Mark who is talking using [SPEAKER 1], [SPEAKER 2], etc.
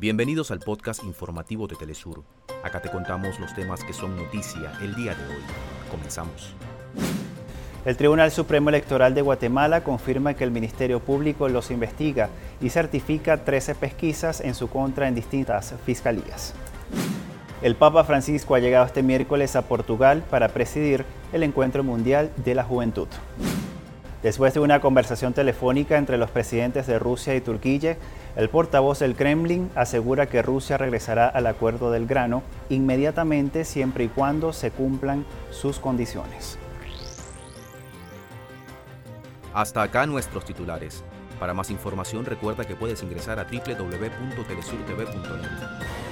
[SPEAKER 1] Bienvenidos al podcast informativo de Telesur. Acá te contamos los temas que son noticia el día de hoy. Comenzamos.
[SPEAKER 2] El Tribunal Supremo Electoral de Guatemala confirma que el Ministerio Público los investiga y certifica 13 pesquisas en su contra en distintas fiscalías. El Papa Francisco ha llegado este miércoles a Portugal para presidir el Encuentro Mundial de la Juventud. Después de una conversación telefónica entre los presidentes de Rusia y Turquía, el portavoz del Kremlin asegura que Rusia regresará al acuerdo del grano inmediatamente siempre y cuando se cumplan sus condiciones.
[SPEAKER 1] Hasta acá nuestros titulares. Para más información recuerda que puedes ingresar a www.telesurtv.net.